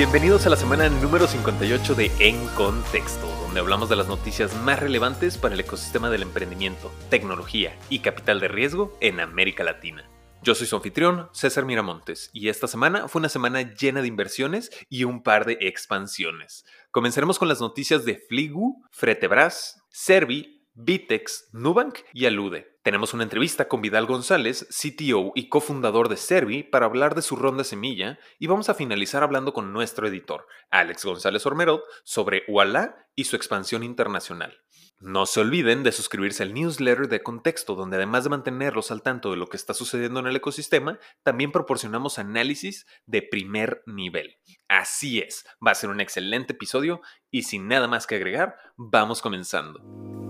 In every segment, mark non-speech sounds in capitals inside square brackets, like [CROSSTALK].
Bienvenidos a la semana número 58 de En Contexto, donde hablamos de las noticias más relevantes para el ecosistema del emprendimiento, tecnología y capital de riesgo en América Latina. Yo soy su anfitrión, César Miramontes, y esta semana fue una semana llena de inversiones y un par de expansiones. Comenzaremos con las noticias de Fligu, Fretebras, Servi, Vitex, Nubank y Alude. Tenemos una entrevista con Vidal González, CTO y cofundador de Servi, para hablar de su ronda semilla y vamos a finalizar hablando con nuestro editor, Alex González Ormerod, sobre Walla y su expansión internacional. No se olviden de suscribirse al newsletter de Contexto, donde además de mantenerlos al tanto de lo que está sucediendo en el ecosistema, también proporcionamos análisis de primer nivel. Así es, va a ser un excelente episodio y sin nada más que agregar, vamos comenzando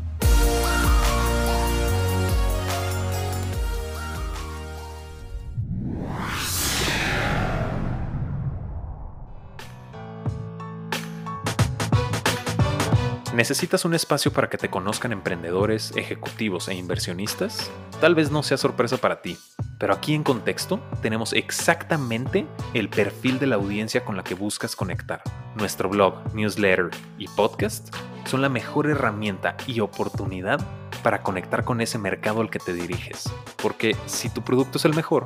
¿Necesitas un espacio para que te conozcan emprendedores, ejecutivos e inversionistas? Tal vez no sea sorpresa para ti, pero aquí en Contexto tenemos exactamente el perfil de la audiencia con la que buscas conectar. Nuestro blog, newsletter y podcast son la mejor herramienta y oportunidad para conectar con ese mercado al que te diriges. Porque si tu producto es el mejor,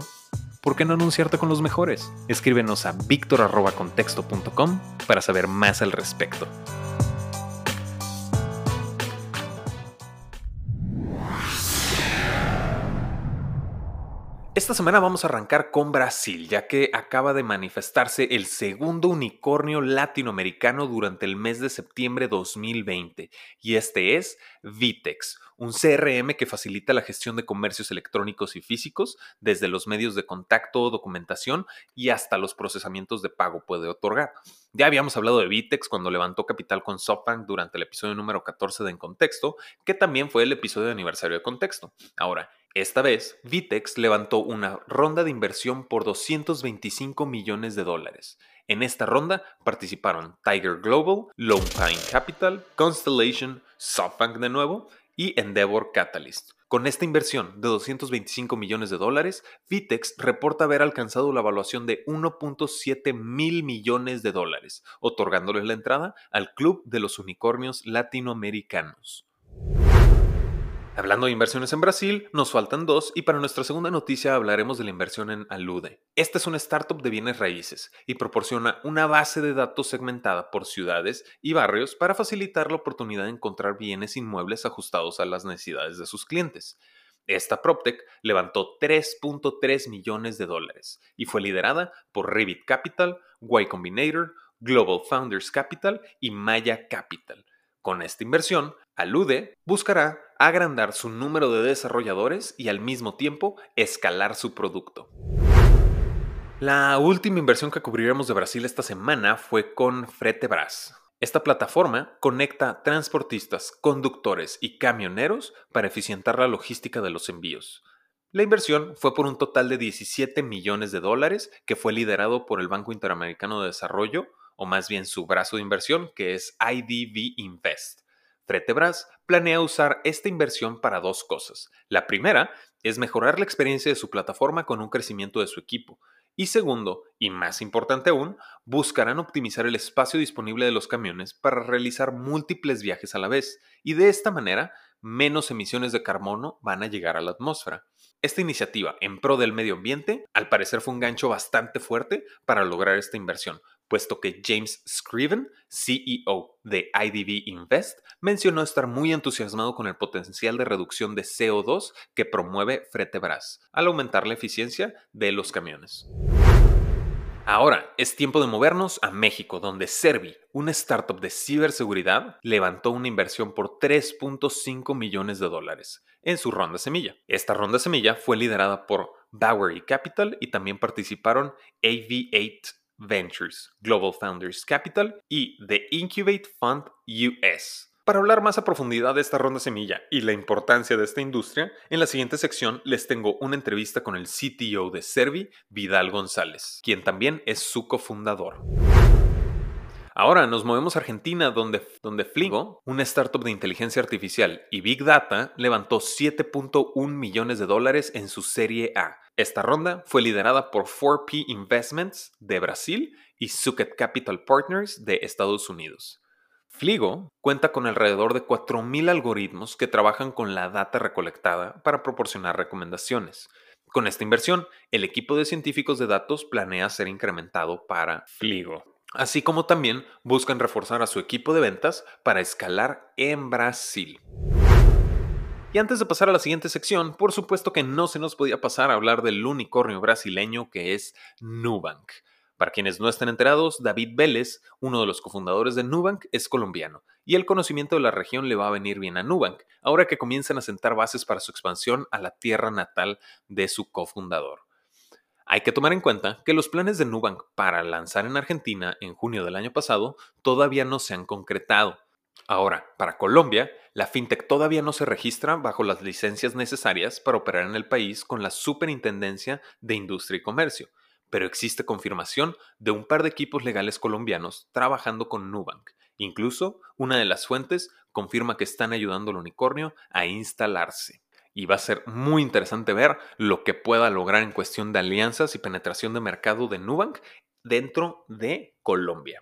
¿por qué no anunciarte con los mejores? Escríbenos a victor.contexto.com para saber más al respecto. Esta semana vamos a arrancar con Brasil, ya que acaba de manifestarse el segundo unicornio latinoamericano durante el mes de septiembre 2020, y este es Vitex, un CRM que facilita la gestión de comercios electrónicos y físicos, desde los medios de contacto, documentación y hasta los procesamientos de pago puede otorgar. Ya habíamos hablado de Vitex cuando levantó capital con SoftBank durante el episodio número 14 de En Contexto, que también fue el episodio de aniversario de Contexto. Ahora, esta vez, Vitex levantó una ronda de inversión por 225 millones de dólares. En esta ronda participaron Tiger Global, Lone Pine Capital, Constellation, SoftBank de nuevo y Endeavor Catalyst. Con esta inversión de 225 millones de dólares, Vitex reporta haber alcanzado la evaluación de 1.7 mil millones de dólares, otorgándoles la entrada al Club de los Unicornios Latinoamericanos. Hablando de inversiones en Brasil, nos faltan dos y para nuestra segunda noticia hablaremos de la inversión en Alude. Esta es una startup de bienes raíces y proporciona una base de datos segmentada por ciudades y barrios para facilitar la oportunidad de encontrar bienes inmuebles ajustados a las necesidades de sus clientes. Esta PropTech levantó 3.3 millones de dólares y fue liderada por Revit Capital, Y Combinator, Global Founders Capital y Maya Capital. Con esta inversión, Alude buscará agrandar su número de desarrolladores y al mismo tiempo escalar su producto. La última inversión que cubriremos de Brasil esta semana fue con Fretebras. Esta plataforma conecta transportistas, conductores y camioneros para eficientar la logística de los envíos. La inversión fue por un total de 17 millones de dólares que fue liderado por el Banco Interamericano de Desarrollo, o más bien su brazo de inversión, que es IDV Invest. Fretebras planea usar esta inversión para dos cosas. La primera es mejorar la experiencia de su plataforma con un crecimiento de su equipo. Y segundo, y más importante aún, buscarán optimizar el espacio disponible de los camiones para realizar múltiples viajes a la vez, y de esta manera menos emisiones de carbono van a llegar a la atmósfera. Esta iniciativa en pro del medio ambiente, al parecer fue un gancho bastante fuerte para lograr esta inversión, puesto que James Scriven, CEO de IDV Invest, mencionó estar muy entusiasmado con el potencial de reducción de CO2 que promueve Fretebras al aumentar la eficiencia de los camiones. Ahora es tiempo de movernos a México, donde Servi, una startup de ciberseguridad, levantó una inversión por 3.5 millones de dólares en su ronda semilla. Esta ronda semilla fue liderada por Bowery Capital y también participaron AV8 Ventures, Global Founders Capital y The Incubate Fund US. Para hablar más a profundidad de esta ronda semilla y la importancia de esta industria, en la siguiente sección les tengo una entrevista con el CTO de Servi, Vidal González, quien también es su cofundador. Ahora nos movemos a Argentina, donde, donde Flingo, una startup de inteligencia artificial y Big Data, levantó 7.1 millones de dólares en su serie A. Esta ronda fue liderada por 4P Investments de Brasil y Suket Capital Partners de Estados Unidos. Fligo cuenta con alrededor de 4.000 algoritmos que trabajan con la data recolectada para proporcionar recomendaciones. Con esta inversión, el equipo de científicos de datos planea ser incrementado para Fligo, así como también buscan reforzar a su equipo de ventas para escalar en Brasil. Y antes de pasar a la siguiente sección, por supuesto que no se nos podía pasar a hablar del unicornio brasileño que es Nubank. Para quienes no estén enterados, David Vélez, uno de los cofundadores de Nubank, es colombiano, y el conocimiento de la región le va a venir bien a Nubank, ahora que comienzan a sentar bases para su expansión a la tierra natal de su cofundador. Hay que tomar en cuenta que los planes de Nubank para lanzar en Argentina en junio del año pasado todavía no se han concretado. Ahora, para Colombia, la fintech todavía no se registra bajo las licencias necesarias para operar en el país con la Superintendencia de Industria y Comercio, pero existe confirmación de un par de equipos legales colombianos trabajando con Nubank. Incluso una de las fuentes confirma que están ayudando al unicornio a instalarse. Y va a ser muy interesante ver lo que pueda lograr en cuestión de alianzas y penetración de mercado de Nubank dentro de Colombia.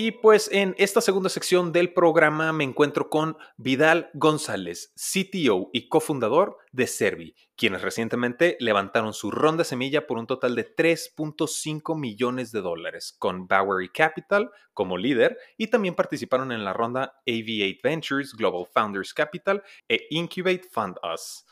Y pues en esta segunda sección del programa me encuentro con Vidal González, CTO y cofundador de Servi, quienes recientemente levantaron su ronda semilla por un total de 3.5 millones de dólares, con Bowery Capital como líder y también participaron en la ronda AV8 Ventures, Global Founders Capital e Incubate Fund Us.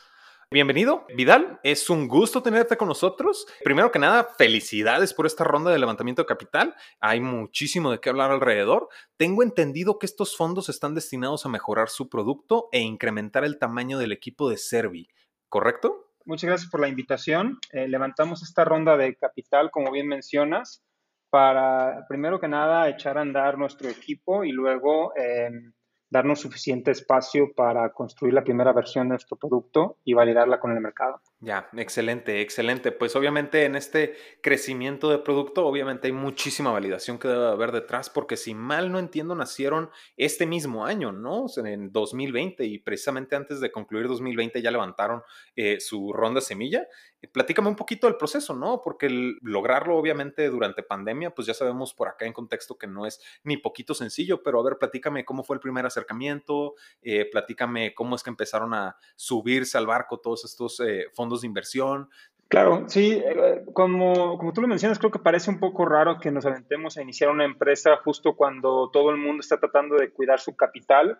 Bienvenido, Vidal. Es un gusto tenerte con nosotros. Primero que nada, felicidades por esta ronda de levantamiento de capital. Hay muchísimo de qué hablar alrededor. Tengo entendido que estos fondos están destinados a mejorar su producto e incrementar el tamaño del equipo de Servi, ¿correcto? Muchas gracias por la invitación. Eh, levantamos esta ronda de capital, como bien mencionas, para, primero que nada, echar a andar nuestro equipo y luego... Em, darnos suficiente espacio para construir la primera versión de nuestro producto y validarla con el mercado. Ya, excelente, excelente. Pues obviamente en este crecimiento de producto, obviamente hay muchísima validación que debe haber detrás, porque si mal no entiendo, nacieron este mismo año, ¿no? en 2020 y precisamente antes de concluir 2020 ya levantaron eh, su ronda semilla. Platícame un poquito del proceso, ¿no? Porque lograrlo obviamente durante pandemia, pues ya sabemos por acá en contexto que no es ni poquito sencillo, pero a ver, platícame cómo fue el primer acercamiento, eh, platícame cómo es que empezaron a subirse al barco todos estos eh, fondos de inversión. Claro, sí, eh, como, como tú lo mencionas, creo que parece un poco raro que nos aventemos a iniciar una empresa justo cuando todo el mundo está tratando de cuidar su capital,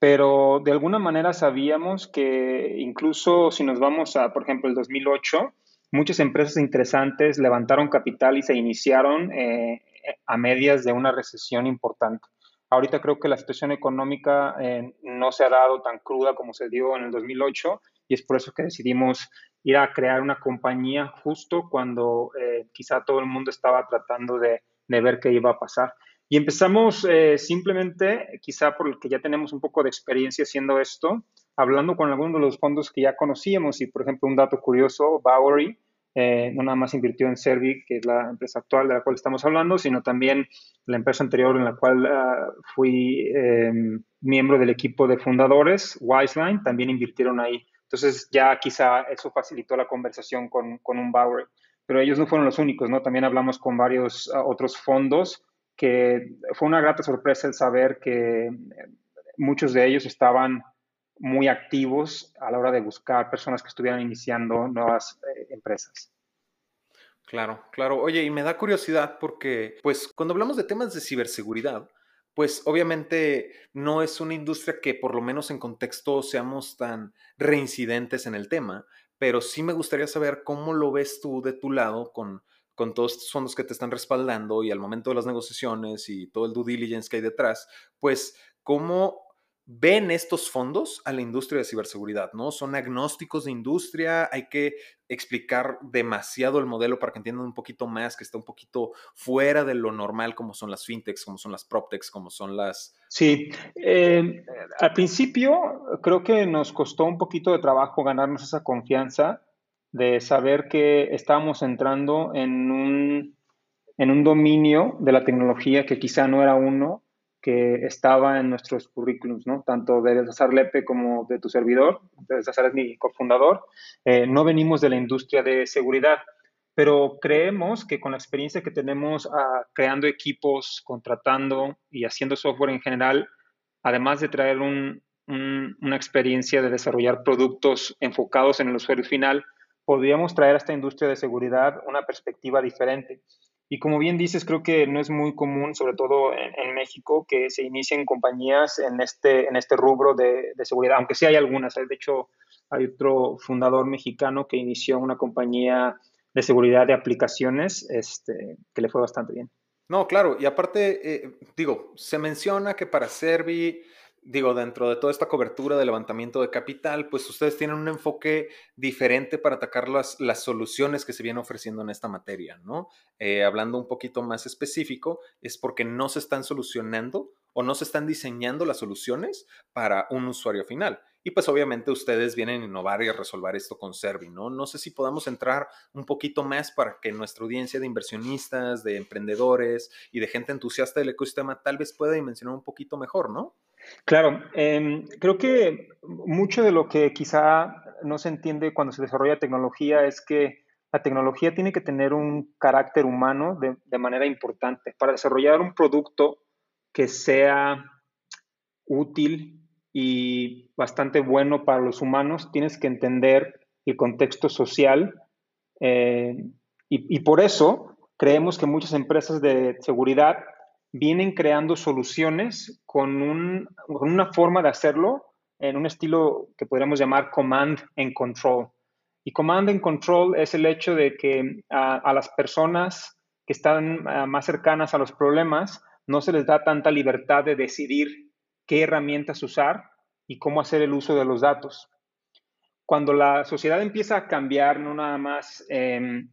pero de alguna manera sabíamos que incluso si nos vamos a, por ejemplo, el 2008, muchas empresas interesantes levantaron capital y se iniciaron eh, a medias de una recesión importante. Ahorita creo que la situación económica eh, no se ha dado tan cruda como se dio en el 2008 y es por eso que decidimos ir a crear una compañía justo cuando eh, quizá todo el mundo estaba tratando de, ver qué iba a pasar. Y empezamos eh, simplemente, quizá por el que ya tenemos un poco de experiencia haciendo esto, hablando con algunos de los fondos que ya conocíamos y, por ejemplo, un dato curioso, Bowery, eh, no nada más invirtió en Servi, que es la empresa actual de la cual estamos hablando, sino también la empresa anterior en la cual ah, fui miembro del equipo de fundadores, Wiseline, también invirtieron ahí. Entonces ya quizá eso facilitó la conversación con, con un Bowery. Pero ellos no fueron los únicos, ¿no? También hablamos con varios ah, otros fondos que fue una grata sorpresa el saber que eh, muchos de ellos estaban muy activos a la hora de buscar personas que estuvieran iniciando nuevas eh, empresas. Claro, claro. Oye, y me da curiosidad porque, pues, cuando hablamos de temas de ciberseguridad, pues obviamente no es una industria que por lo menos en contexto seamos tan reincidentes en el tema, pero sí me gustaría saber cómo lo ves tú de tu lado con, con todos estos fondos que te están respaldando y al momento de las negociaciones y todo el due diligence que hay detrás, pues cómo ven estos fondos a la industria de ciberseguridad, ¿no? Son agnósticos de industria, hay que explicar demasiado el modelo para que entiendan un poquito más, que está un poquito fuera de lo normal, como son las fintechs, como son las proptechs, como son las... Sí, eh, al principio creo que nos costó un poquito de trabajo ganarnos esa confianza de saber que estábamos entrando en un, en un dominio de la tecnología que quizá no era uno que estaba en nuestros currículums, ¿no? Tanto de César Lepe como de tu servidor, César es mi cofundador, eh, no venimos de la industria de seguridad, pero creemos que con la experiencia que tenemos ah, creando equipos, contratando y haciendo software en general, además de traer una experiencia de desarrollar productos enfocados en el usuario final, podríamos traer a esta industria de seguridad una perspectiva diferente. Y como bien dices, creo que no es muy común, sobre todo en, México, que se inicien compañías en este, en este rubro de, seguridad, aunque sí hay algunas. ¿eh? De hecho, hay otro fundador mexicano que inició una compañía de seguridad de aplicaciones este, que le fue bastante bien. No, claro, y aparte, eh, digo, se menciona que para Servi digo, dentro de toda esta cobertura de levantamiento de capital, pues ustedes tienen un enfoque diferente para atacar las, las soluciones que se vienen ofreciendo en esta materia, ¿no? Eh, hablando un poquito más específico, es porque no se están solucionando o no se están diseñando las soluciones para un usuario final. Y pues obviamente ustedes vienen a innovar y a resolver esto con Servi, ¿no? No sé si podamos entrar un poquito más para que nuestra audiencia de inversionistas, de emprendedores y de gente entusiasta del ecosistema tal vez pueda dimensionar un poquito mejor, ¿no? Claro, em, creo que mucho de lo que quizá no se entiende cuando se desarrolla tecnología es que la tecnología tiene que tener un carácter humano de, manera importante. Para desarrollar un producto que sea útil y bastante bueno para los humanos, tienes que entender el contexto social eh, y, y por eso creemos que muchas empresas de seguridad vienen creando soluciones con, una forma de hacerlo en un estilo que podríamos llamar command and control. Y command and control es el hecho de que a, las personas que están más cercanas a los problemas no se les da tanta libertad de decidir qué herramientas usar y cómo hacer el uso de los datos. Cuando la sociedad empieza a cambiar, no nada más em,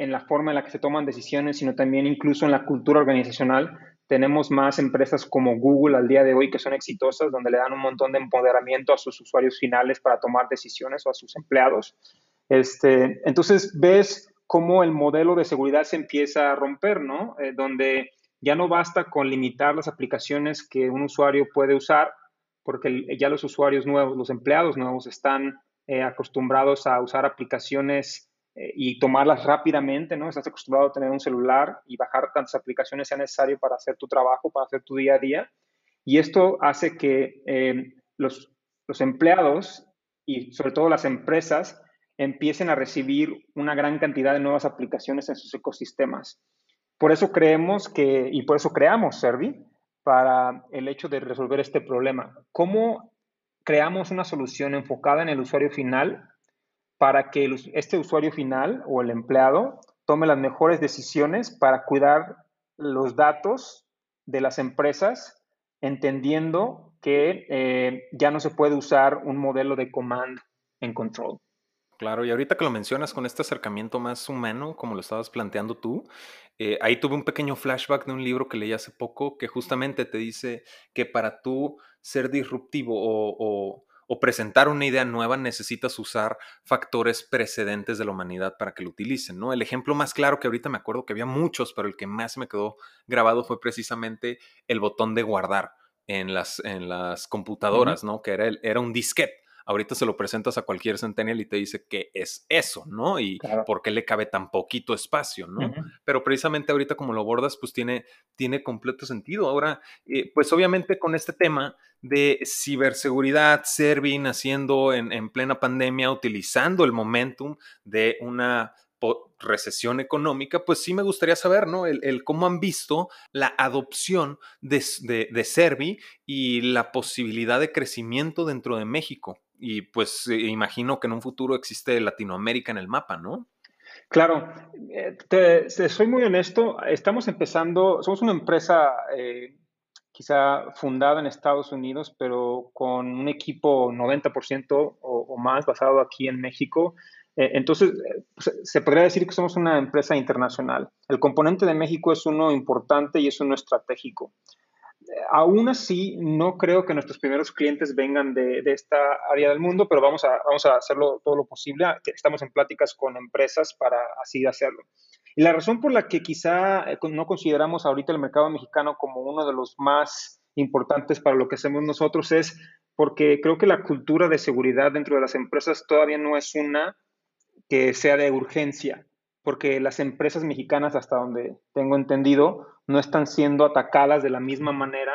en la forma en la que se toman decisiones, sino también incluso en la cultura organizacional. Tenemos más empresas como Google al día de hoy que son exitosas, donde le dan un montón de empoderamiento a sus usuarios finales para tomar decisiones o a sus empleados. Este, entonces ves cómo el modelo de seguridad se empieza a romper, ¿no? Eh, donde ya no basta con limitar las aplicaciones que un usuario puede usar, porque ya los usuarios nuevos, los empleados nuevos están eh, acostumbrados a usar aplicaciones eh, y tomarlas rápidamente, ¿no? Estás acostumbrado a tener un celular y bajar tantas aplicaciones sea necesario para hacer tu trabajo, para hacer tu día a día. Y esto hace que eh, los, los empleados y sobre todo las empresas empiecen a recibir una gran cantidad de nuevas aplicaciones en sus ecosistemas. Por eso creemos que, y por eso creamos Servi, para el hecho de resolver este problema. ¿Cómo creamos una solución enfocada en el usuario final para que este usuario final o el empleado tome las mejores decisiones para cuidar los datos de las empresas, entendiendo que eh, ya no se puede usar un modelo de command and control. Claro, y ahorita que lo mencionas con este acercamiento más humano, como lo estabas planteando tú, eh, ahí tuve un pequeño flashback de un libro que leí hace poco que justamente te dice que para tú ser disruptivo o o presentar una idea nueva, necesitas usar factores precedentes de la humanidad para que lo utilicen, ¿no? El ejemplo más claro que ahorita me acuerdo que había muchos, pero el que más me quedó grabado fue precisamente el botón de guardar en las, en las computadoras, ¿no? Que era, el, era un disquete ahorita se lo presentas a cualquier centennial y te dice que es eso, ¿no? Y por qué le cabe tan poquito espacio, ¿no? Pero precisamente ahorita como lo bordas, pues tiene, tiene completo sentido. Ahora, eh, pues obviamente con este tema de ciberseguridad, Servin haciendo en, en plena pandemia, utilizando el momentum de una recesión económica, pues sí me gustaría saber, ¿no? El, cómo han visto la adopción de, de, de, Servi y la posibilidad de crecimiento dentro de México y pues eh, imagino que en un futuro existe Latinoamérica en el mapa, ¿no? Claro, eh, te, soy muy honesto, estamos empezando, somos una empresa eh, quizá fundada en Estados Unidos, pero con un equipo 90% o, o, más basado aquí en México. Eh, entonces, pues, se podría decir que somos una empresa internacional. El componente de México es uno importante y es uno estratégico. Aún así, no creo que nuestros primeros clientes vengan de, esta área del mundo, pero vamos a, vamos a hacerlo todo lo posible. Estamos en pláticas con empresas para así hacerlo. Y la razón por la que quizá eh, no consideramos ahorita el mercado mexicano como uno de los más importantes para lo que hacemos nosotros es porque creo que la cultura de seguridad dentro de las empresas todavía no es una que sea de urgencia, porque las empresas mexicanas, hasta donde tengo entendido, no están siendo atacadas de la misma manera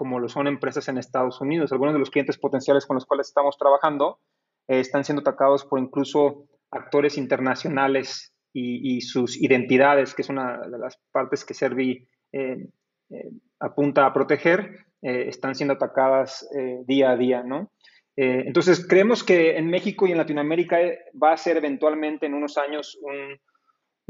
como lo son empresas en Estados Unidos. Algunos de los clientes potenciales con los cuales estamos trabajando eh, están siendo atacados por incluso actores internacionales y, sus identidades, que es una de las partes que Servi eh, eh, apunta a proteger, están siendo atacadas día a día, ¿no? entonces, creemos que en México y en Latinoamérica va a ser eventualmente en unos años un,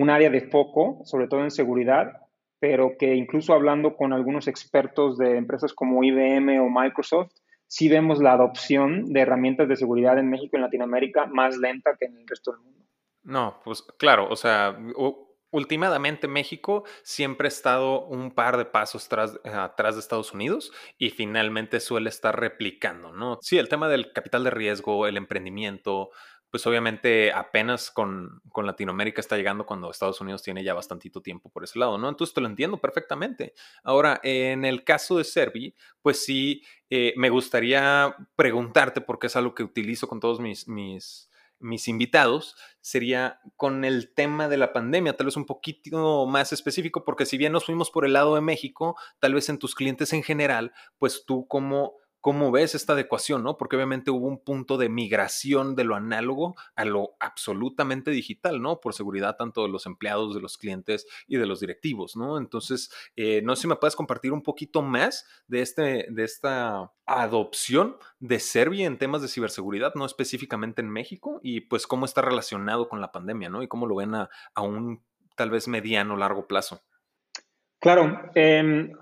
un área de foco, sobre todo en seguridad, pero que incluso hablando con algunos expertos de empresas como IBM o Microsoft, sí vemos la adopción de herramientas de seguridad en México y en Latinoamérica más lenta que en el resto del mundo. No, pues claro, o sea, últimamente México siempre ha estado un par de pasos atrás de Estados Unidos y finalmente suele estar replicando, ¿no? Sí, el tema del capital de riesgo, el emprendimiento, pues obviamente apenas con, con, Latinoamérica está llegando cuando Estados Unidos tiene ya bastantito tiempo por ese lado, ¿no? Entonces te lo entiendo perfectamente. Ahora, en el caso de Servi, pues sí, eh, me gustaría preguntarte, porque es algo que utilizo con todos mis, mis mis invitados sería con el tema de la pandemia, tal vez un poquito más específico, porque si bien nos fuimos por el lado de México, tal vez en tus clientes en general, pues tú como ¿Cómo ves esta adecuación, no? Porque obviamente hubo un punto de migración de lo análogo a lo absolutamente digital, ¿no? Por seguridad tanto de los empleados, de los clientes y de los directivos, ¿no? Entonces, eh, no sé si me puedes compartir un poquito más de, este, de esta adopción de Serbia en temas de ciberseguridad, no específicamente en México, y pues cómo está relacionado con la pandemia, ¿no? Y cómo lo ven a, un tal vez mediano, largo plazo. Claro, eh,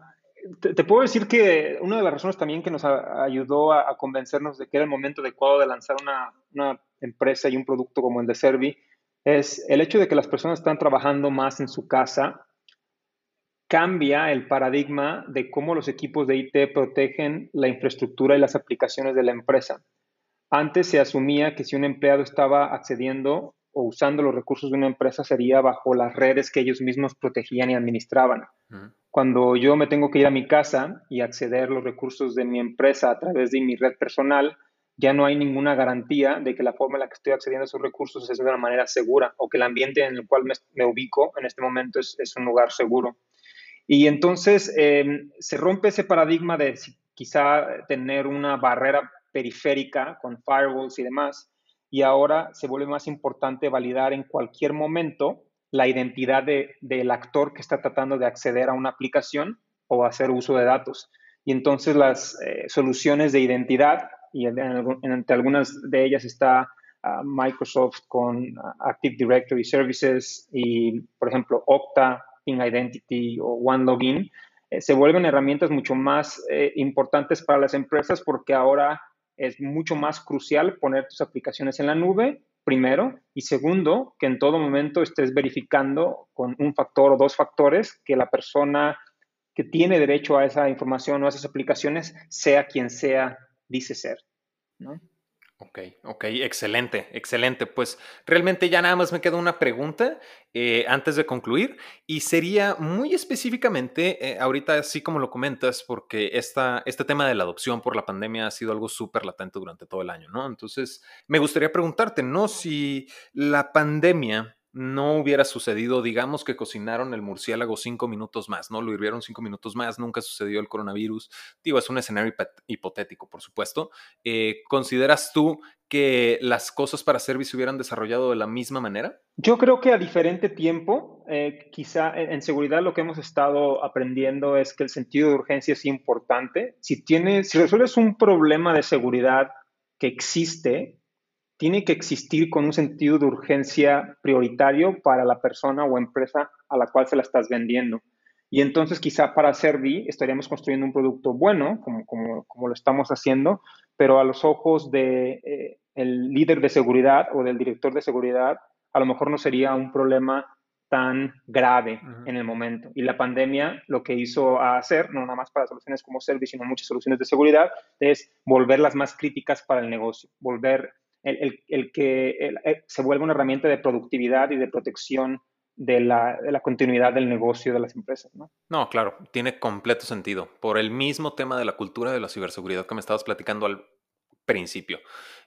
te, puedo decir que una de las razones también que nos ayudó a, convencernos de que era el momento adecuado de lanzar una, una, empresa y un producto como el de Servi es el hecho de que las personas están trabajando más en su casa, cambia el paradigma de cómo los equipos de IT protegen la infraestructura y las aplicaciones de la empresa. Antes se asumía que si un empleado estaba accediendo o usando los recursos de una empresa sería bajo las redes que ellos mismos protegían y administraban. Cuando yo me tengo que ir a mi casa y acceder a los recursos de mi empresa a través de mi red personal, ya no hay ninguna garantía de que la forma en la que estoy accediendo a esos recursos es de una manera segura o que el ambiente en el cual me, ubico en este momento es, un lugar seguro. Y entonces em, se rompe ese paradigma de quizá tener una barrera periférica con firewalls y demás, y ahora se vuelve más importante validar en cualquier momento la identidad del actor que está tratando de acceder a una aplicación o hacer uso de datos. Y entonces las eh, soluciones de identidad, y entre algunas de ellas está ah, Microsoft con ah, Active Directory Services y, por ejemplo, Okta, Ping Identity o OneLogin, eh, se vuelven herramientas mucho más eh, importantes para las empresas porque ahora es mucho más crucial poner tus aplicaciones en la nube, primero, y segundo, que en todo momento estés verificando con un factor o dos factores que la persona que tiene derecho a esa información o a esas aplicaciones sea quien sea, dice ser. Ok, ok, excelente, excelente. Pues realmente ya nada más me queda una pregunta eh, antes de concluir y sería muy específicamente, eh, ahorita así como lo comentas, porque esta, este tema de la adopción por la pandemia ha sido algo súper latente durante todo el año, ¿no? Entonces, me gustaría preguntarte, ¿no? Si la pandemia no hubiera sucedido, digamos que cocinaron el murciélago cinco minutos más, ¿no? Lo hirvieron cinco minutos más, nunca sucedió el coronavirus. Digo, es un escenario hipotético, por supuesto. Eh, ¿Consideras tú que las cosas para Service se hubieran desarrollado de la misma manera? Yo creo que a diferente tiempo, eh, quizá en seguridad lo que hemos estado aprendiendo es que el sentido de urgencia es importante. Si, tienes, si resuelves un problema de seguridad que existe, tiene que existir con un sentido de urgencia prioritario para la persona o empresa a la cual se la estás vendiendo. Y entonces quizá para Servi estaríamos construyendo un producto bueno, como, como, como lo estamos haciendo, pero a los ojos del de, eh, líder de seguridad o del director de seguridad, a lo mejor no sería un problema tan grave en el momento. Y la pandemia lo que hizo hacer, no nada más para soluciones como Service, sino muchas soluciones de seguridad, es volverlas más críticas para el negocio, volver el, que eh, se vuelva una herramienta de productividad y de protección de la, de la, continuidad del negocio de las empresas. ¿no? no, claro, tiene completo sentido. Por el mismo tema de la cultura de la ciberseguridad que me estabas platicando al principio.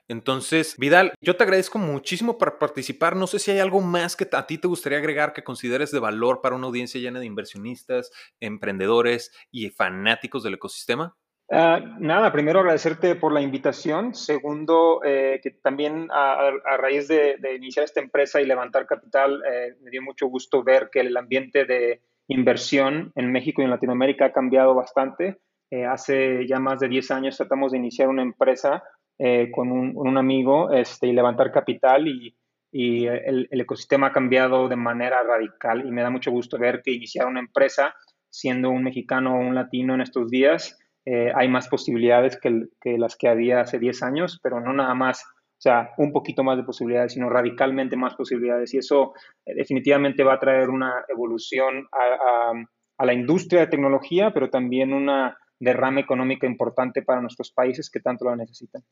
Entonces, Vidal, yo te agradezco muchísimo por participar. No sé si hay algo más que a ti te gustaría agregar que consideres de valor para una audiencia llena de inversionistas, emprendedores y fanáticos del ecosistema. Uh, nada, primero agradecerte por la invitación. Segundo, eh, que también a, raíz de, iniciar esta empresa y levantar capital, eh, me dio mucho gusto ver que el ambiente de inversión en México y en Latinoamérica ha cambiado bastante. Eh, hace ya más de 10 años tratamos de iniciar una empresa eh, con, un, amigo este, y levantar capital y, y el, el, ecosistema ha cambiado de manera radical y me da mucho gusto ver que iniciar una empresa siendo un mexicano o un latino en estos días, eh, hay más posibilidades que, las que había hace 10 años, pero no nada más, o sea, un poquito más de posibilidades, sino radicalmente más posibilidades. Y eso eh, definitivamente va a traer una evolución a, a, la industria de tecnología, pero también una derrama económica importante para nuestros países que tanto lo necesitan.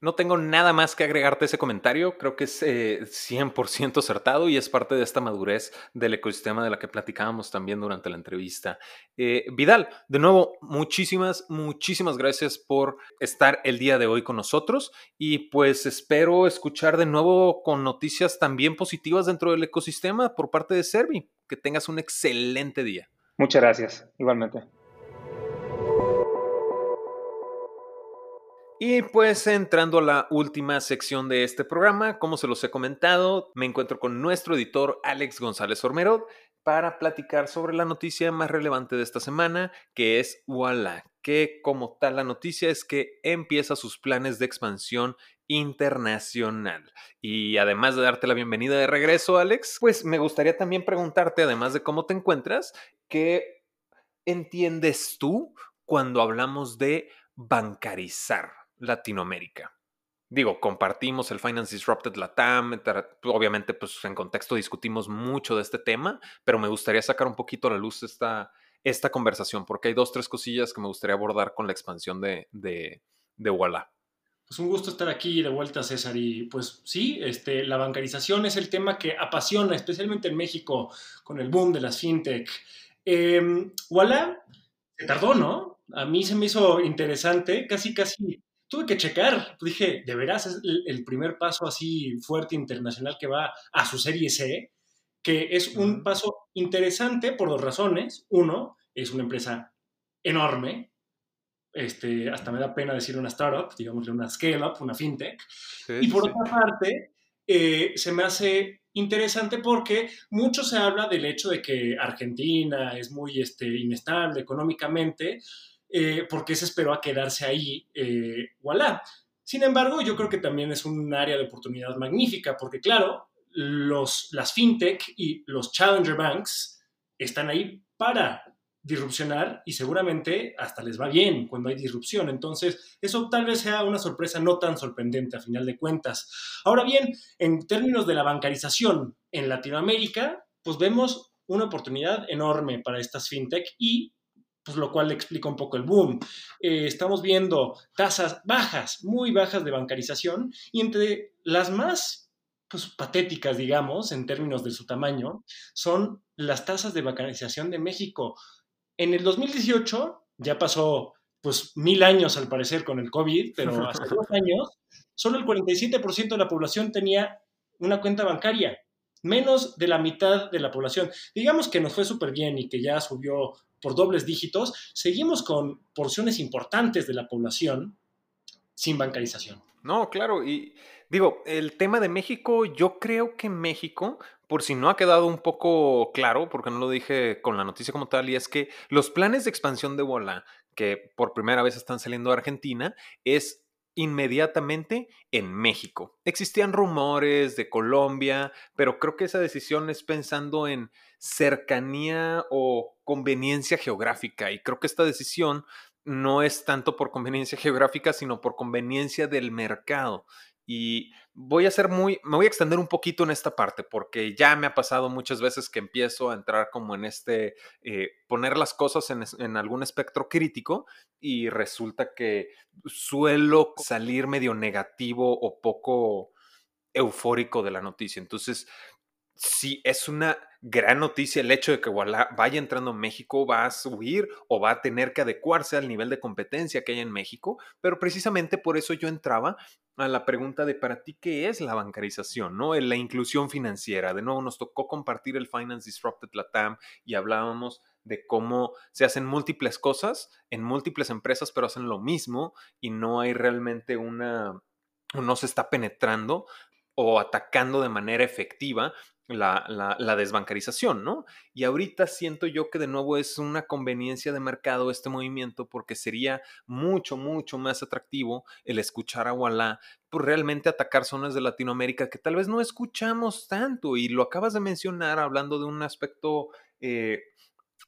No tengo nada más que agregarte ese comentario, creo que es eh, 100% acertado y es parte de esta madurez del ecosistema de la que platicábamos también durante la entrevista. Eh, Vidal, de nuevo, muchísimas, muchísimas gracias por estar el día de hoy con nosotros y pues espero escuchar de nuevo con noticias también positivas dentro del ecosistema por parte de Servi. Que tengas un excelente día. Muchas gracias, igualmente. Y pues entrando a la última sección de este programa, como se los he comentado, me encuentro con nuestro editor Alex González Ormerod para platicar sobre la noticia más relevante de esta semana, que es Walla, que como tal la noticia es que empieza sus planes de expansión internacional. Y además de darte la bienvenida de regreso, Alex, pues me gustaría también preguntarte, además de cómo te encuentras, ¿qué entiendes tú cuando hablamos de bancarizar? Latinoamérica. Digo, compartimos el Finance Disrupted Latam, obviamente pues en contexto discutimos mucho de este tema, pero me gustaría sacar un poquito a la luz esta, esta conversación, porque hay dos, tres cosillas que me gustaría abordar con la expansión de, de, de Walla. Pues un gusto estar aquí de vuelta, César. Y pues sí, este, la bancarización es el tema que apasiona, especialmente en México, con el boom de las fintech. Eh, se tardó, ¿no? A mí se me hizo interesante, casi, casi tuve que checar. Dije, de veras es el, primer paso así fuerte internacional que va a su serie C, que es un paso interesante por dos razones. Uno, es una empresa enorme. Este, hasta me da pena decir una startup, digamos una scale-up, una fintech. Sí, y por sí. otra parte, eh, se me hace interesante porque mucho se habla del hecho de que Argentina es muy este, inestable económicamente, eh, porque se esperó a quedarse ahí, eh, voilà. Sin embargo, yo creo que también es un área de oportunidad magnífica, porque claro, los, las fintech y los challenger banks están ahí para disrupcionar y seguramente hasta les va bien cuando hay disrupción. Entonces, eso tal vez sea una sorpresa no tan sorprendente a final de cuentas. Ahora bien, en términos de la bancarización en Latinoamérica, pues vemos una oportunidad enorme para estas fintech y pues lo cual le explica un poco el boom. Eh, estamos viendo tasas bajas, muy bajas de bancarización y entre las más pues, patéticas, digamos, en términos de su tamaño, son las tasas de bancarización de México. En el 2018 ya pasó pues mil años al parecer con el COVID, pero hace [LAUGHS] dos años solo el 47% de la población tenía una cuenta bancaria menos de la mitad de la población. Digamos que nos fue súper bien y que ya subió por dobles dígitos, seguimos con porciones importantes de la población sin bancarización. No, claro, y digo, el tema de México, yo creo que México, por si no ha quedado un poco claro, porque no lo dije con la noticia como tal, y es que los planes de expansión de Bola, que por primera vez están saliendo de Argentina, es inmediatamente en México. Existían rumores de Colombia, pero creo que esa decisión es pensando en cercanía o conveniencia geográfica y creo que esta decisión no es tanto por conveniencia [LAUGHS] geográfica, sino por conveniencia del mercado. Y voy a ser muy, me voy a extender un poquito en esta parte, porque ya me ha pasado muchas veces que empiezo a entrar como en este, eh, poner las cosas en, en, algún espectro crítico y resulta que suelo salir medio negativo o poco eufórico de la noticia. Entonces, si es una gran noticia el hecho de que vaya entrando a México, va a subir o va a tener que adecuarse al nivel de competencia que hay en México, pero precisamente por eso yo entraba a la pregunta de para ti qué es la bancarización, ¿no? La inclusión financiera. De nuevo nos tocó compartir el Finance Disrupted Latam y hablábamos de cómo se hacen múltiples cosas en múltiples empresas, pero hacen lo mismo y no hay realmente una no se está penetrando o atacando de manera efectiva la, la, desbancarización, ¿no? Y ahorita siento yo que de nuevo es una conveniencia de mercado este movimiento porque sería mucho, mucho más atractivo el escuchar a Walla por pues, realmente atacar zonas de Latinoamérica que tal vez no escuchamos tanto y lo acabas de mencionar hablando de un aspecto... Eh,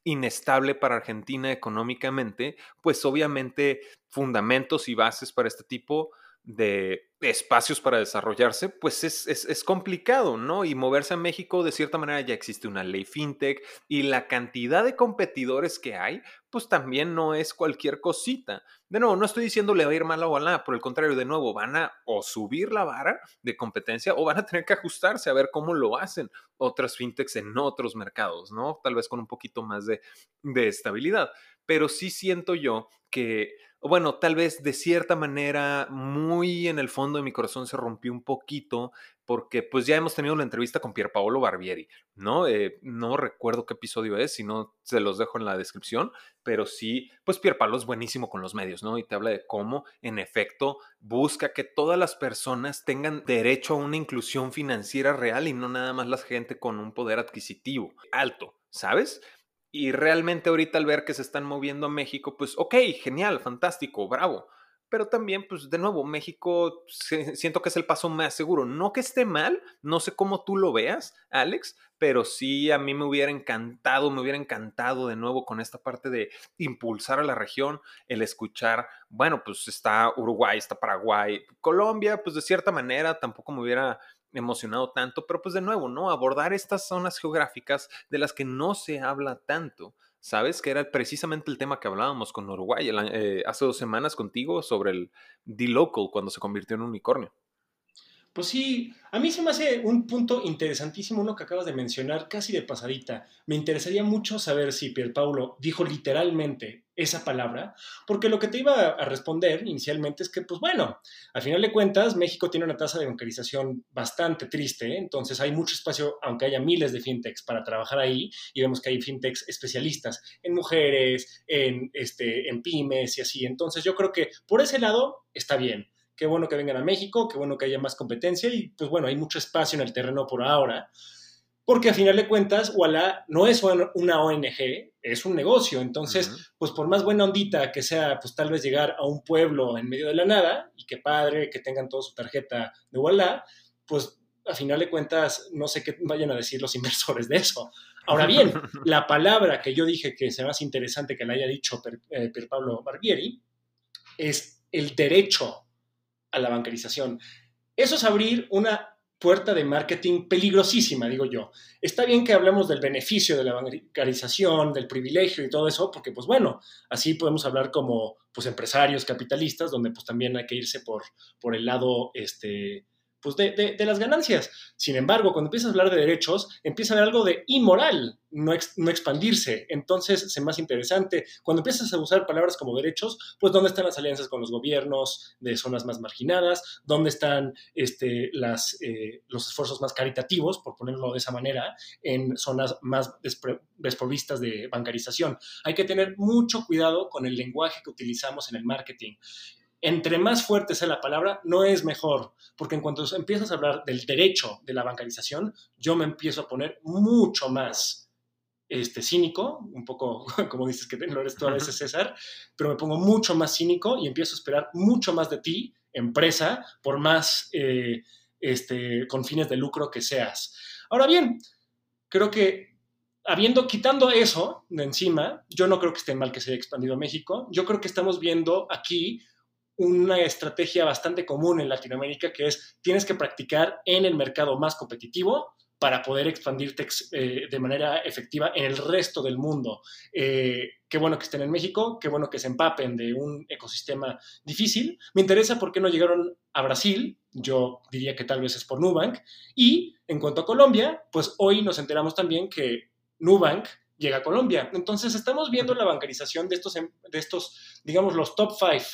inestable para Argentina económicamente, pues obviamente fundamentos y bases para este tipo de espacios para desarrollarse, pues es, es, complicado, ¿no? Y moverse a México, de cierta manera, ya existe una ley fintech y la cantidad de competidores que hay, pues también no es cualquier cosita. De nuevo, no estoy diciendo le va a ir mal o nada, por el contrario, de nuevo, van a o subir la vara de competencia o van a tener que ajustarse a ver cómo lo hacen otras fintechs en otros mercados, ¿no? Tal vez con un poquito más de, de estabilidad. Pero sí siento yo que bueno, tal vez de cierta manera, muy en el fondo de mi corazón se rompió un poquito, porque pues ya hemos tenido la entrevista con Pierpaolo Barbieri, ¿no? Eh, no recuerdo qué episodio es, si no se los dejo en la descripción, pero sí, pues Pierpaolo es buenísimo con los medios, ¿no? Y te habla de cómo, en efecto, busca que todas las personas tengan derecho a una inclusión financiera real y no nada más la gente con un poder adquisitivo alto, ¿sabes? Y realmente ahorita al ver que se están moviendo a México, pues ok, genial, fantástico, bravo. Pero también, pues de nuevo, México siento que es el paso más seguro. No que esté mal, no sé cómo tú lo veas, Alex, pero sí a mí me hubiera encantado, me hubiera encantado de nuevo con esta parte de impulsar a la región, el escuchar, bueno, pues está Uruguay, está Paraguay, Colombia, pues de cierta manera tampoco me hubiera emocionado tanto, pero pues de nuevo, ¿no? Abordar estas zonas geográficas de las que no se habla tanto. ¿Sabes? Que era precisamente el tema que hablábamos con Uruguay eh, hace dos semanas contigo sobre el D-Local cuando se convirtió en un unicornio. Pues sí, a mí se me hace un punto interesantísimo uno que acabas de mencionar, casi de pasadita. Me interesaría mucho saber si Paulo dijo literalmente esa palabra, porque lo que te iba a responder inicialmente es que, pues bueno, al final de cuentas, México tiene una tasa de bancarización bastante triste, entonces hay mucho espacio, aunque haya miles de fintechs para trabajar ahí, y vemos que hay fintechs especialistas en mujeres, en, este, en pymes y así. Entonces yo creo que por ese lado está bien qué bueno que vengan a México, qué bueno que haya más competencia y pues bueno, hay mucho espacio en el terreno por ahora, porque a final de cuentas, Walla no es una ONG, es un negocio, entonces, pues por más buena ondita que sea, pues tal vez llegar a un pueblo en medio de la nada y qué padre que tengan toda su tarjeta de Walla, pues a final de cuentas, no sé qué vayan a decir los [LAUGHS] inversores de eso. Ahora bien, [LAUGHS] la palabra que yo dije que sea más interesante que la haya dicho per, eh, Pablo Barbieri es el derecho a la bancarización. Eso es abrir una puerta de marketing peligrosísima, digo yo. Está bien que hablemos del beneficio de la bancarización, del privilegio y todo eso, porque pues bueno, así podemos hablar como pues empresarios capitalistas, donde pues también hay que irse por, por el lado este, pues de, las ganancias. Sin embargo, cuando empiezas a hablar de derechos, empieza a haber algo de inmoral, no, no expandirse. Entonces, es más interesante. Cuando empiezas a usar palabras como derechos, pues ¿dónde están las alianzas con los gobiernos de zonas más marginadas? ¿Dónde están este, las, eh, los esfuerzos más caritativos, por ponerlo de esa manera, en zonas más desprovistas de bancarización? Hay que tener mucho cuidado con el lenguaje que utilizamos en el marketing entre más fuerte sea la palabra, no es mejor, porque en cuanto empiezas a hablar del derecho de la bancarización, yo me empiezo a poner mucho más este, cínico, un poco [LAUGHS] como dices que lo eres tú a veces, César, pero me pongo mucho más cínico y empiezo a esperar mucho más de ti empresa, por más eh, este, con fines de lucro que seas. Ahora bien, creo que habiendo quitando eso de encima, yo no creo que esté mal que se haya expandido a México. Yo creo que estamos viendo aquí una estrategia bastante común en Latinoamérica que es tienes que practicar en el mercado más competitivo para poder expandirte eh, de manera efectiva en el resto del mundo. Eh, qué bueno que estén en México, qué bueno que se empapen de un ecosistema difícil. Me interesa por qué no llegaron a Brasil, yo diría que tal vez es por Nubank. Y en cuanto a Colombia, pues hoy nos enteramos también que Nubank llega a Colombia. Entonces estamos viendo la bancarización de estos, em, de estos digamos, los top five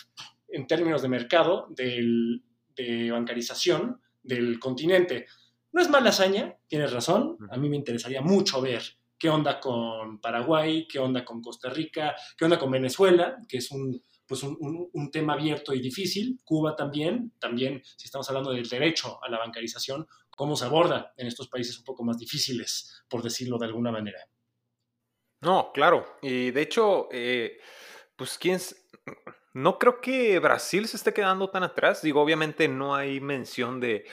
en términos de mercado de bancarización del continente. No es mala hazaña, tienes razón. A mí me interesaría mucho ver qué onda con Paraguay, qué onda con Costa Rica, qué onda con Venezuela, que es un, pues un, tema abierto y difícil. Cuba también, también si estamos hablando del derecho a la bancarización, cómo se aborda en estos países un poco más difíciles, por decirlo de alguna manera. No, claro. Y de hecho, eh, pues quién... No creo que Brasil se esté quedando tan atrás. Digo, obviamente no hay mención de,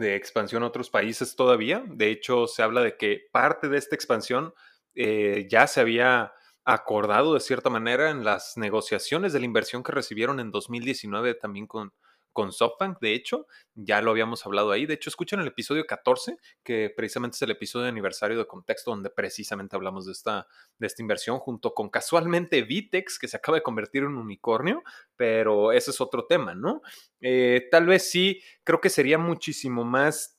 expansión a otros países todavía. De hecho, se habla de que parte de esta expansión eh, ya se había acordado de cierta manera en las negociaciones de la inversión que recibieron en 2019 también con, con SoftBank, de hecho, ya lo habíamos hablado ahí. De hecho, escuchen el episodio 14, que precisamente es el episodio de aniversario de contexto, donde precisamente hablamos de esta, de esta inversión, junto con casualmente Vitex, que se acaba de convertir en un unicornio, pero ese es otro tema, ¿no? Eh, tal vez sí, creo que sería muchísimo más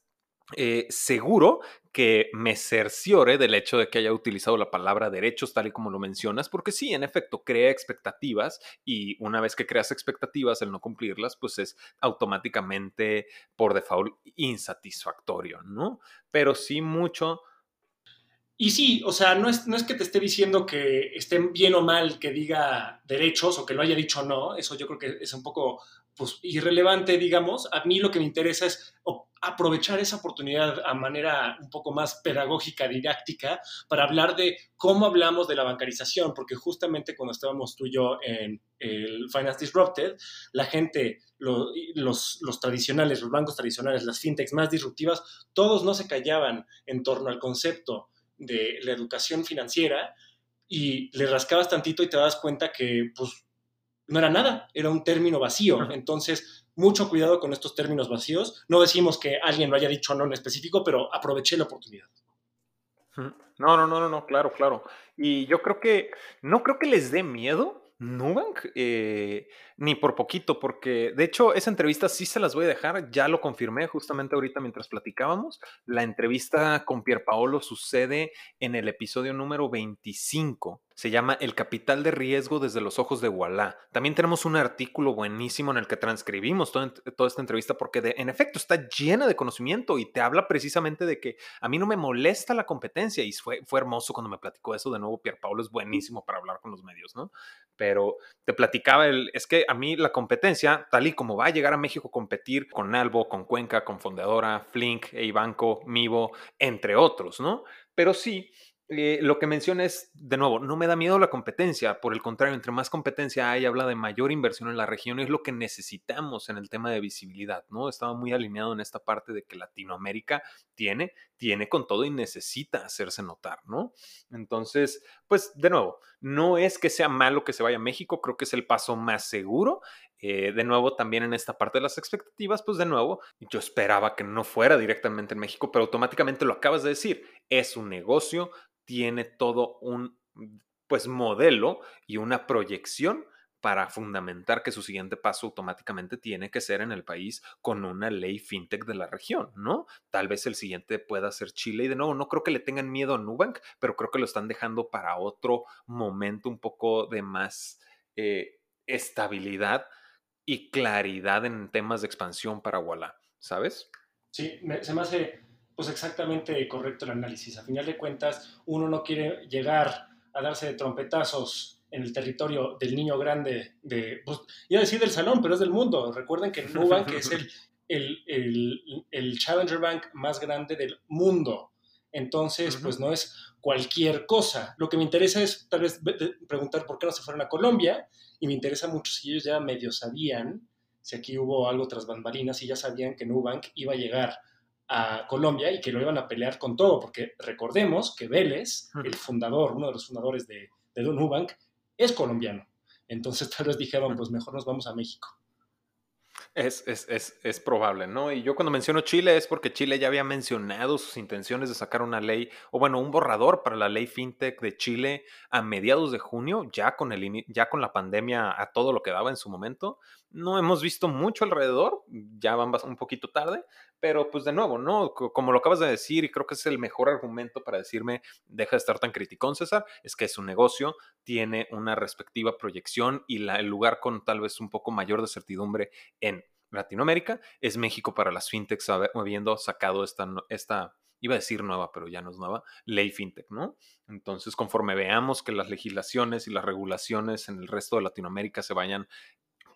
eh, seguro que me cerciore del hecho de que haya utilizado la palabra derechos tal y como lo mencionas, porque sí, en efecto, crea expectativas y una vez que creas expectativas, el no cumplirlas, pues es automáticamente por default insatisfactorio, ¿no? Pero sí mucho... Y sí, o sea, no es, no es que te esté diciendo que estén bien o mal que diga derechos o que lo haya dicho no, eso yo creo que es un poco pues, irrelevante, digamos. A mí lo que me interesa es aprovechar esa oportunidad a manera un poco más pedagógica, didáctica, para hablar de cómo hablamos de la bancarización, porque justamente cuando estábamos tú y yo en el Finance Disrupted, la gente, los, los tradicionales, los bancos tradicionales, las fintechs más disruptivas, todos no se callaban en torno al concepto de la educación financiera y le rascabas tantito y te das cuenta que pues no era nada, era un término vacío. Entonces, mucho cuidado con estos términos vacíos. No decimos que alguien lo haya dicho no en específico, pero aproveché la oportunidad. No, no, no, no, no, claro, claro. Y yo creo que, no creo que les dé miedo Nubank, eh, ni por poquito, porque de hecho esa entrevista sí se las voy a dejar, ya lo confirmé justamente ahorita mientras platicábamos. La entrevista con Pierpaolo sucede en el episodio número 25 se llama El capital de riesgo desde los ojos de Wallah. También tenemos un artículo buenísimo en el que transcribimos toda, esta entrevista porque en efecto está llena de conocimiento y te habla precisamente de que a mí no me molesta la competencia y fue, fue hermoso cuando me platicó eso de nuevo. Pierre Paulo es buenísimo para hablar con los medios, ¿no? Pero te platicaba, el, es que a mí la competencia, tal y como va a llegar a México a competir con Albo, con Cuenca, con Fondeadora, Flink, Eibanco, Mivo, entre otros, ¿no? Pero sí, eh, lo que menciona es, de nuevo, no me da miedo la competencia, por el contrario, entre más competencia hay, habla de mayor inversión en la región es lo que necesitamos en el tema de visibilidad, ¿no? Estaba muy alineado en esta parte de que Latinoamérica tiene, tiene con todo y necesita hacerse notar, ¿no? Entonces, pues, de nuevo, no es que sea malo que se vaya a México, creo que es el paso más seguro. Eh, de nuevo, también en esta parte de las expectativas, pues de nuevo, yo esperaba que no fuera directamente en México, pero automáticamente lo acabas de decir, es un negocio, tiene todo un pues modelo y una proyección para fundamentar que su siguiente paso automáticamente tiene que ser en el país con una ley fintech de la región, ¿no? Tal vez el siguiente pueda ser Chile y de nuevo, no creo que le tengan miedo a Nubank, pero creo que lo están dejando para otro momento un poco de más eh, estabilidad y claridad en temas de expansión para Walla, ¿sabes? Sí, se me hace pues exactamente correcto el análisis. A final de cuentas, uno no quiere llegar a darse de trompetazos en el territorio del niño grande, de, pues, iba a decir del salón, pero es del mundo. Recuerden que Nubank es el, el, el, Challenger Bank más grande del mundo. Entonces, pues no es cualquier cosa. Lo que me interesa es tal vez preguntar por qué no se fueron a Colombia y me interesa mucho si ellos ya medio sabían si aquí hubo algo tras bambalinas y ya sabían que Nubank iba a llegar a Colombia y que lo iban a pelear con todo, porque recordemos que Vélez, el fundador, uno de los fundadores de, de Nubank, es colombiano. Entonces tal vez dijeron, pues mejor nos vamos a México. Es, es, es, es, probable, ¿no? Y yo cuando menciono Chile es porque Chile ya había mencionado sus intenciones de sacar una ley, o bueno, un borrador para la ley fintech de Chile a mediados de junio, ya con, el, ya con la pandemia a todo lo que daba en su momento. No hemos visto mucho alrededor, ya van un poquito tarde, pero pues de nuevo, ¿no? Como lo acabas de decir, y creo que es el mejor argumento para decirme, deja de estar tan criticón, César, es que su negocio tiene una respectiva proyección y la, el lugar con tal vez un poco mayor de certidumbre en Latinoamérica es México para las fintechs, habiendo sacado esta, esta, iba a decir nueva, pero ya no es nueva, ley fintech, ¿no? Entonces, conforme veamos que las legislaciones y las regulaciones en el resto de Latinoamérica se vayan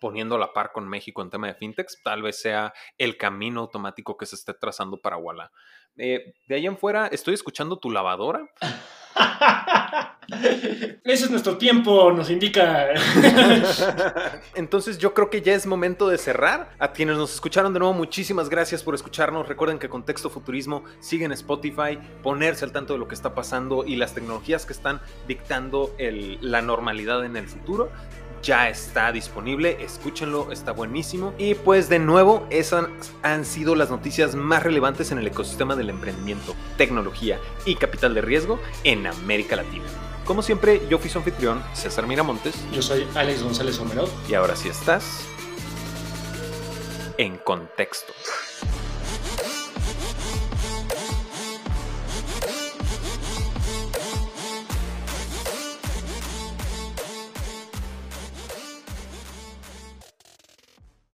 poniendo a la par con México en tema de fintechs, tal vez sea el camino automático que se esté trazando para Walla. Eh, de ahí en fuera, estoy escuchando tu lavadora. [LAUGHS] Ese es nuestro tiempo, nos indica. [LAUGHS] Entonces yo creo que ya es momento de cerrar. A quienes nos escucharon de nuevo, muchísimas gracias por escucharnos. Recuerden que Contexto Futurismo sigue en Spotify, ponerse al tanto de lo que está pasando y las tecnologías que están dictando la normalidad en el futuro ya está disponible, escúchenlo, está buenísimo. Y pues de nuevo, esas han sido las noticias más relevantes en el ecosistema del emprendimiento, tecnología y capital de riesgo en América Latina. Como siempre, yo fui su anfitrión, César Miramontes. Yo soy Alex González Homero. Y ahora sí estás en contexto.